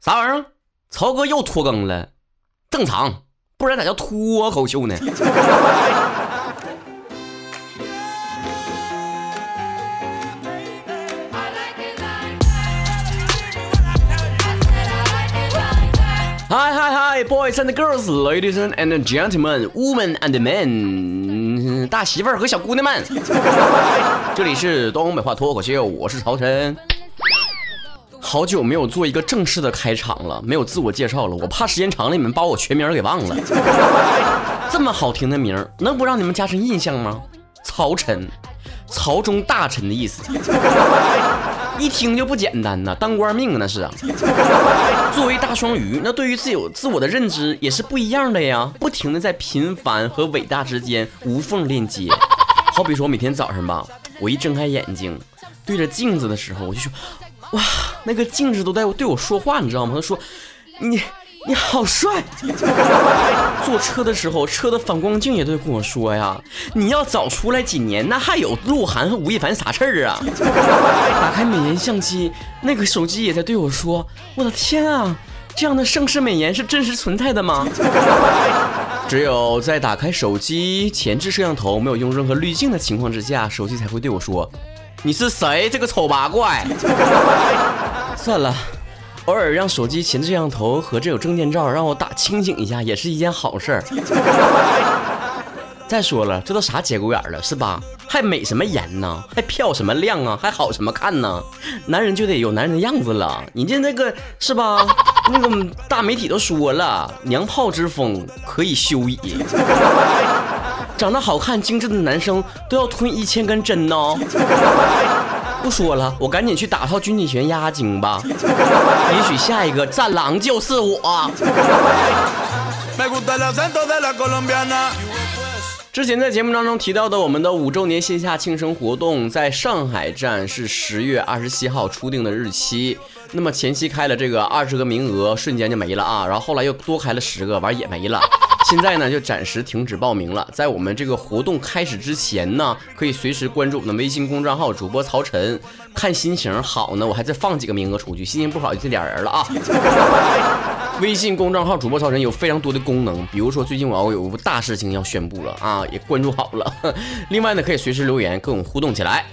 啥玩意儿？曹哥又拖更了，正常，不然咋叫脱口秀呢？嗨嗨嗨，boys and girls，ladies and gentlemen，women and men，大媳妇儿和小姑娘们，这里是东北话脱口秀，我是曹晨。好久没有做一个正式的开场了，没有自我介绍了，我怕时间长了你们把我全名给忘了。这么好听的名儿，能不让你们加深印象吗？曹晨，朝中大臣的意思。一听就不简单呐，当官命那是啊。作为大双鱼，那对于自有自我的认知也是不一样的呀，不停的在平凡和伟大之间无缝链接。好比说，我每天早上吧，我一睁开眼睛，对着镜子的时候，我就说，哇，那个镜子都在对我说话，你知道吗？他说，你。你好帅！坐车的时候，车的反光镜也在跟我说呀：“你要早出来几年，那还有鹿晗和吴亦凡啥事儿啊？” 打开美颜相机，那个手机也在对我说：“我的天啊，这样的盛世美颜是真实存在的吗？” 只有在打开手机前置摄像头没有用任何滤镜的情况之下，手机才会对我说：“你是谁？这个丑八怪！” 算了。偶尔让手机前置摄像头和这有证件照让我打清醒一下，也是一件好事儿。再说了，这都啥节骨眼了，是吧？还美什么颜呢？还漂什么亮啊？还好什么看呢？男人就得有男人的样子了。你这那个是吧？那个大媒体都说了，娘炮之风可以休矣。长得好看、精致的男生都要吞一千根针呢。不说了，我赶紧去打套军体拳压压惊吧。也许下一个战狼就是我。之前在节目当中提到的我们的五周年线下庆生活动，在上海站是十月二十七号初定的日期。那么前期开了这个二十个名额，瞬间就没了啊。然后后来又多开了十个，完也没了。现在呢就暂时停止报名了。在我们这个活动开始之前呢，可以随时关注我们的微信公众号主播曹晨。看心情好呢，我还再放几个名额出去；心情不好就这俩人了啊。微信公众号主播曹晨有非常多的功能，比如说最近我要有个大事情要宣布了啊，也关注好了。另外呢，可以随时留言跟我们互动起来。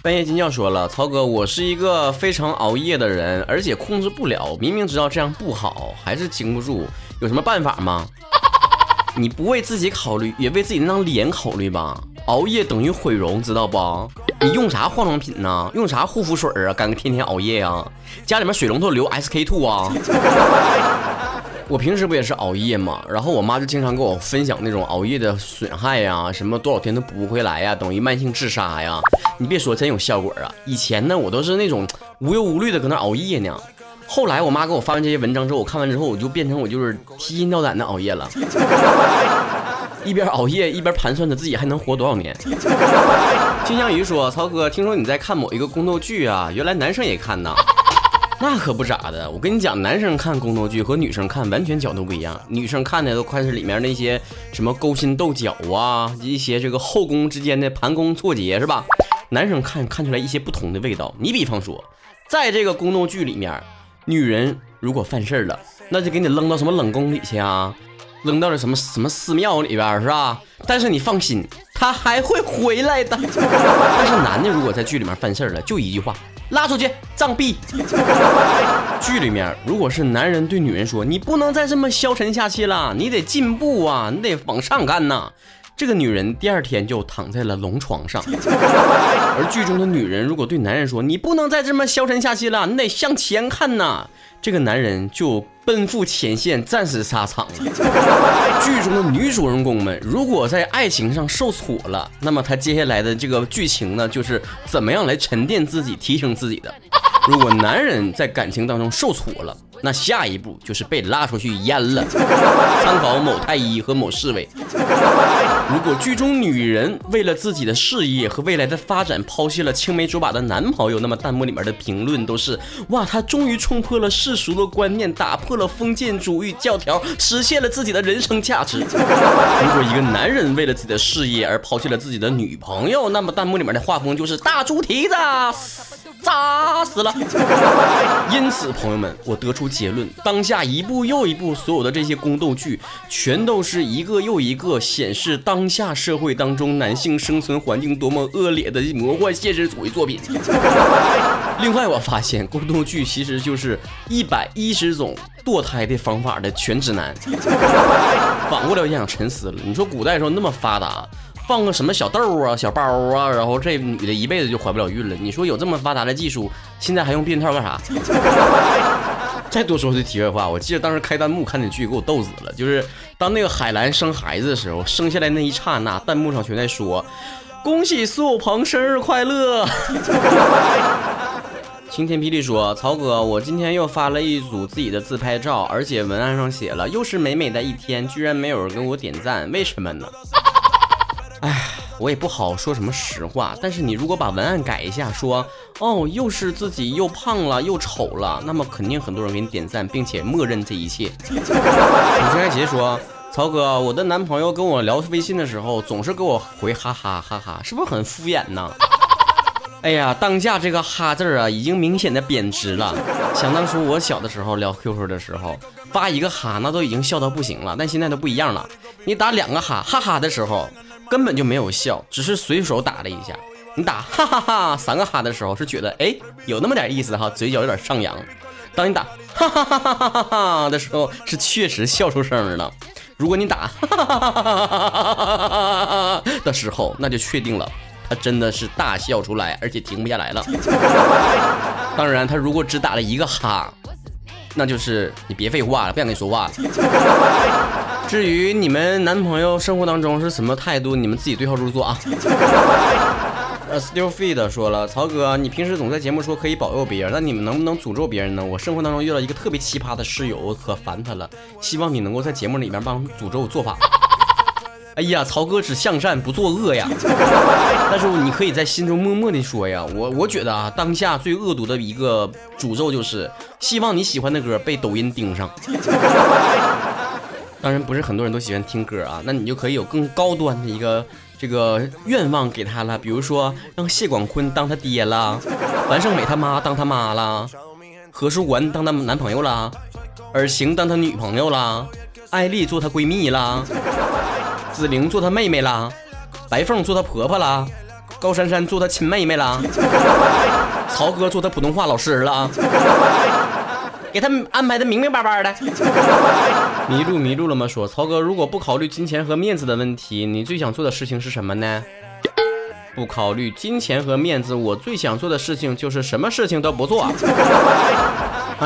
半夜金教说了，曹哥，我是一个非常熬夜的人，而且控制不了，明明知道这样不好，还是经不住。有什么办法吗？你不为自己考虑，也为自己那张脸考虑吧。熬夜等于毁容，知道不？你用啥化妆品呢？用啥护肤水啊？干个天天熬夜呀？家里面水龙头流 SK two 啊？我平时不也是熬夜吗？然后我妈就经常跟我分享那种熬夜的损害呀，什么多少天都补不回来呀，等于慢性自杀呀。你别说，真有效果啊！以前呢，我都是那种无忧无虑的搁那熬夜呢。后来我妈给我发完这些文章之后，我看完之后，我就变成我就是提心吊胆的熬夜了，一边熬夜一边盘算着自己还能活多少年。金香鱼说：“曹哥，听说你在看某一个宫斗剧啊？原来男生也看呐？那可不咋的。我跟你讲，男生看宫斗剧和女生看完全角度不一样。女生看的都快是里面那些什么勾心斗角啊，一些这个后宫之间的盘宫错节是吧？男生看看出来一些不同的味道。你比方说，在这个宫斗剧里面。”女人如果犯事儿了，那就给你扔到什么冷宫里去啊，扔到了什么什么寺庙里边是吧？但是你放心，他还会回来的。但是男的如果在剧里面犯事儿了，就一句话，拉出去杖毙。剧里面如果是男人对女人说，你不能再这么消沉下去了，你得进步啊，你得往上干呐。这个女人第二天就躺在了龙床上，而剧中的女人如果对男人说：“你不能再这么消沉下去了，你得向前看呐。”这个男人就奔赴前线，战死沙场了。剧中的女主人公们如果在爱情上受挫了，那么她接下来的这个剧情呢，就是怎么样来沉淀自己、提升自己的。如果男人在感情当中受挫了，那下一步就是被拉出去阉了。参考某太医和某侍卫。如果剧中女人为了自己的事业和未来的发展抛弃了青梅竹马的男朋友，那么弹幕里面的评论都是：哇，她终于冲破了世俗的观念，打破了封建主义教条，实现了自己的人生价值。如果一个男人为了自己的事业而抛弃了自己的女朋友，那么弹幕里面的画风就是大猪蹄子。扎死了。因此，朋友们，我得出结论：当下一部又一部所有的这些宫斗剧，全都是一个又一个显示当下社会当中男性生存环境多么恶劣的魔幻现实主义作品。另外，我发现宫斗剧其实就是一百一十种堕胎的方法的全指南。反过来，我想沉思了，你说古代时候那么发达。放个什么小豆啊、小包啊，然后这女的一辈子就怀不了孕了。你说有这么发达的技术，现在还用避孕套干啥？再多说句题外话，我记得当时开弹幕看那剧给我逗死了。就是当那个海兰生孩子的时候，生下来那一刹那，弹幕上全在说：“恭喜苏有朋生日快乐。”晴天霹雳说：“曹哥，我今天又发了一组自己的自拍照，而且文案上写了又是美美的一天，居然没有人给我点赞，为什么呢？”哎，我也不好说什么实话，但是你如果把文案改一下，说哦，又是自己又胖了又丑了，那么肯定很多人给你点赞，并且默认这一切。楚清爱杰说，曹哥，我的男朋友跟我聊微信的时候，总是给我回哈哈哈哈，是不是很敷衍呢？哎呀，当下这个哈字啊，已经明显的贬值了。想当初我小的时候聊 QQ 的时候，发一个哈，那都已经笑到不行了，但现在都不一样了，你打两个哈哈哈的时候。根本就没有笑，只是随手打了一下。你打哈哈哈三个哈的时候，是觉得哎有那么点意思哈，嘴角有点上扬。当你打哈哈哈哈哈哈的时候，是确实笑出声了。如果你打哈哈哈哈哈的时候，那就确定了，他真的是大笑出来，而且停不下来了。当然，他如果只打了一个哈，那就是你别废话了，不想跟你说话了。至于你们男朋友生活当中是什么态度，你们自己对号入座啊。呃，Still Feed 说了，曹哥，你平时总在节目说可以保佑别人，那你们能不能诅咒别人呢？我生活当中遇到一个特别奇葩的室友，我可烦他了，希望你能够在节目里面帮诅咒做法。哎呀，曹哥只向善不作恶呀。但是你可以在心中默默的说呀，我我觉得啊，当下最恶毒的一个诅咒就是，希望你喜欢的歌被抖音盯上。当然不是很多人都喜欢听歌啊，那你就可以有更高端的一个这个愿望给他了，比如说让谢广坤当他爹了，樊胜美他妈当他妈了，何书桓当他男朋友了，尔晴当他女朋友了，艾丽做他闺蜜了，紫菱做他妹妹了，白凤做他婆婆了，高珊珊做他亲妹妹了，曹哥做他普通话老师了。给他们安排的明明白白的，迷路迷路了吗？说曹哥，如果不考虑金钱和面子的问题，你最想做的事情是什么呢？不考虑金钱和面子，我最想做的事情就是什么事情都不做。啊，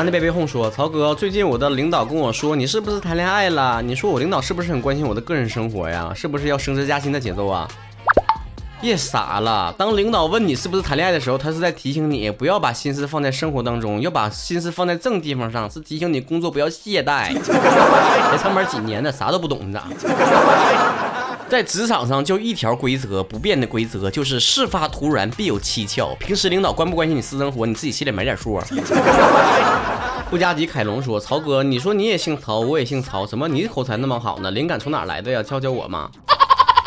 那贝贝哄说，曹哥，最近我的领导跟我说，你是不是谈恋爱了？你说我领导是不是很关心我的个人生活呀？是不是要升职加薪的节奏啊？别傻了！当领导问你是不是谈恋爱的时候，他是在提醒你不要把心思放在生活当中，要把心思放在正地方上，是提醒你工作不要懈怠。才上班几年呢，啥都不懂，你咋？在职场上就一条规则不变的规则，就是事发突然必有蹊跷。平时领导关不关心你私生活，你自己心里没点数。布加迪凯龙说：“曹哥，你说你也姓曹，我也姓曹，怎么你口才那么好呢？灵感从哪来的呀？教教我嘛。”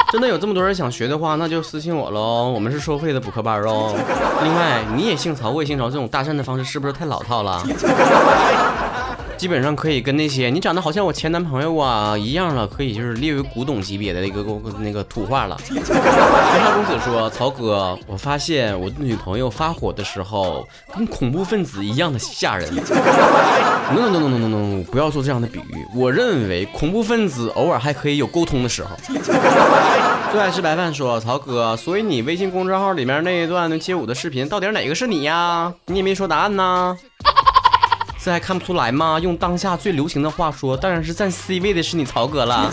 真的有这么多人想学的话，那就私信我喽。我们是收费的补课班哦。另外，你也姓曹，我也姓曹，这种搭讪的方式是不是太老套了？基本上可以跟那些你长得好像我前男朋友啊一样了，可以就是列为古董级别的一个那个土话了。天下公子说：“曹哥，我发现我的女朋友发火的时候跟恐怖分子一样的吓人。” no no no no no no，不要做这样的比喻。我认为恐怖分子偶尔还可以有沟通的时候。最爱吃白饭说：“曹哥，所以你微信公众号里面那一段街舞的视频，到底哪个是你呀？你也没说答案呢。”这还看不出来吗？用当下最流行的话说，当然是占 C 位的是你曹哥了。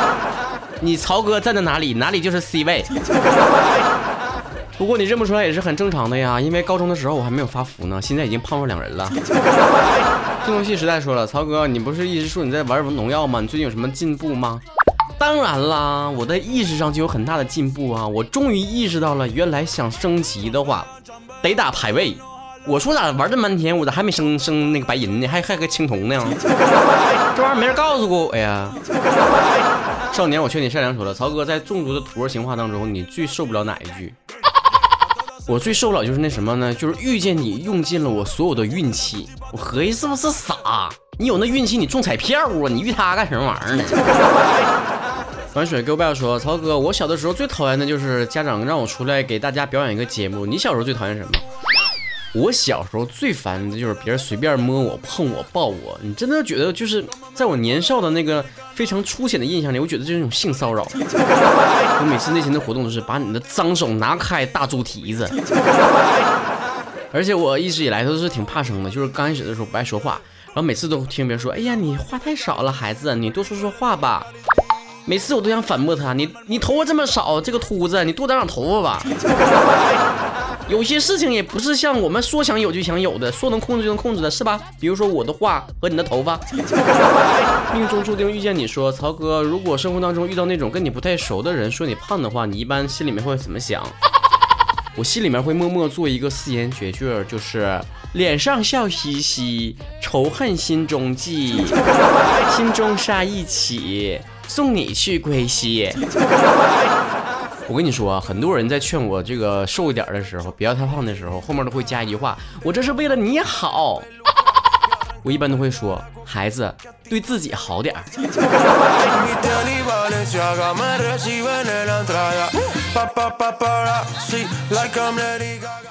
你曹哥站在哪里，哪里就是 C 位。不过你认不出来也是很正常的呀，因为高中的时候我还没有发福呢，现在已经胖出两人了。进游戏时代说了，曹哥，你不是一直说你在玩农药吗？你最近有什么进步吗？当然啦，我在意识上就有很大的进步啊！我终于意识到了，原来想升级的话，得打排位。我说咋玩这么半天，我咋还没升升那个白银呢？还还个青铜呢？这玩意儿没人告诉过我呀！少年，我劝你善良。说了，曹哥在众多的徒儿情话当中，你最受不了哪一句？我最受不了就是那什么呢？就是遇见你用尽了我所有的运气。我合计是不是傻？你有那运气，你中彩票啊？你遇他干什么玩意儿呢？玩水给我爸说，曹哥，我小的时候最讨厌的就是家长让我出来给大家表演一个节目。你小时候最讨厌什么？我小时候最烦的就是别人随便摸我、碰我、抱我。你真的觉得就是在我年少的那个非常粗浅的印象里，我觉得这是一种性骚扰。我每次内心的活动都是把你的脏手拿开，大猪蹄子。而且我一直以来都是挺怕生的，就是刚开始的时候不爱说话，然后每次都听别人说：“哎呀，你话太少了，孩子，你多说说话吧。”每次我都想反驳他：“你你头发这么少，这个秃子，你多长长头发吧。”有些事情也不是像我们说想有就想有的，说能控制就能控制的，是吧？比如说我的话和你的头发。命中注定遇见你说，曹哥，如果生活当中遇到那种跟你不太熟的人说你胖的话，你一般心里面会怎么想？我心里面会默默做一个四言绝句，就是脸上笑嘻嘻，仇恨心中记，心中杀意起，送你去归西。我跟你说啊，很多人在劝我这个瘦一点的时候，不要太胖的时候，后面都会加一句话：“我这是为了你好。” 我一般都会说：“孩子，对自己好点儿。”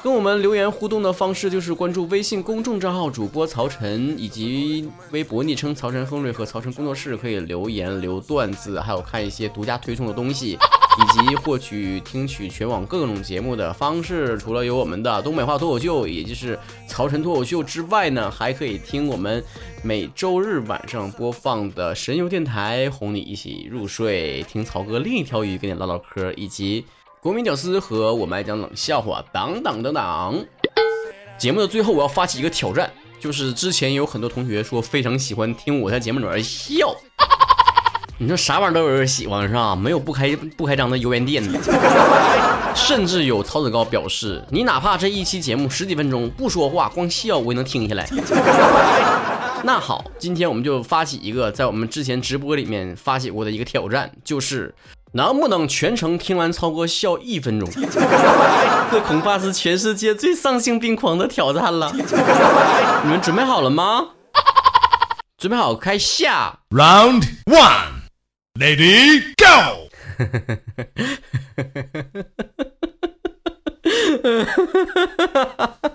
跟我们留言互动的方式就是关注微信公众账号主播曹晨，以及微博昵称曹晨亨瑞和曹晨工作室，可以留言留段子，还有看一些独家推送的东西。以及获取听取全网各种节目的方式，除了有我们的东北话脱口秀，也就是曹晨脱口秀之外呢，还可以听我们每周日晚上播放的神游电台，哄你一起入睡，听曹哥另一条鱼跟你唠唠嗑，以及国民屌丝和我们爱讲冷笑话等等等等。节目的最后，我要发起一个挑战，就是之前有很多同学说非常喜欢听我在节目里面笑。你说啥玩意儿都有人喜欢是吧？没有不开不开张的油盐店的，甚至有曹子高表示，你哪怕这一期节目十几分钟不说话，光笑我也能听下来。那好，今天我们就发起一个在我们之前直播里面发起过的一个挑战，就是能不能全程听完超哥笑一分钟？这恐怕是全世界最丧心病狂的挑战了。你们准备好了吗？准备好开下 Round One。Lady go！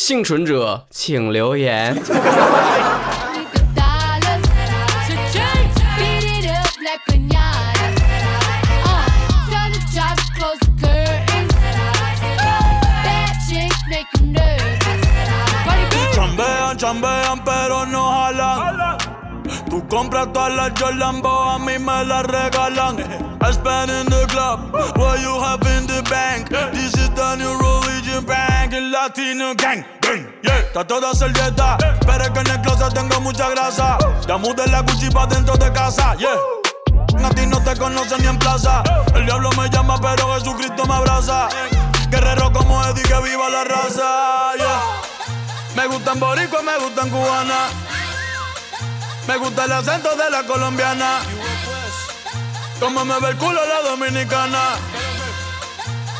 幸存者请留言。compras todas las Jordan, a mí me las regalan. I spend in the club, what you have in the bank. This is the new religion bank, Latino gang. Yeah, está toda hacer dieta, pero es que en el closet tengo mucha grasa. Ya mudé la Gucci pa' dentro de casa, yeah. A no te conocen ni en plaza. El diablo me llama, pero Jesucristo me abraza. Guerrero como Eddie, que viva la raza, yeah. Me gustan boricua, me gustan cubana. Me gusta el acento de la colombiana. Como me ve el culo la dominicana.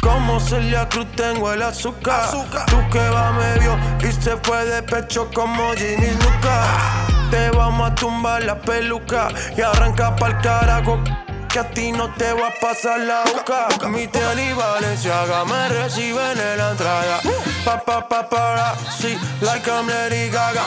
Como Celia Cruz tengo el azúcar. azúcar. Tú que va medio y se fue de pecho como Ginny Luca. Te vamos a tumbar la peluca y arranca pa'l carajo que a ti no te va a pasar la boca. Mi tele y Valenciaga me reciben en la entrada. Pa, pa, pa, para, sí, like I'm Lady Gaga.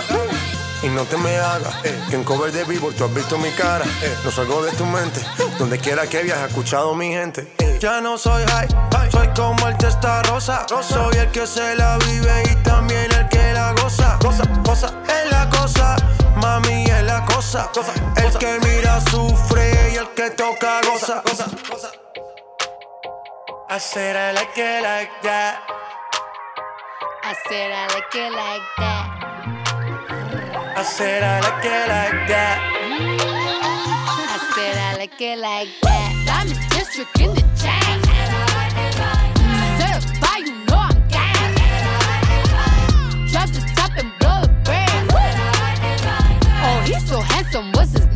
Y no te me hagas, eh, que en cover de vivo tú has visto mi cara. Eh, no salgo de tu mente, donde quiera que viajes, escuchado mi gente. Eh, ya no soy high, soy como el testa rosa. Soy el que se la vive y también el que la goza. Goza, goza, es la cosa, mami es la cosa. El que mira sufre y el que toca goza. goza, goza. I said I like it like that. I said I like it like that. I said I like it like that. I said I like it like that. Diamond district in the chain. some what's his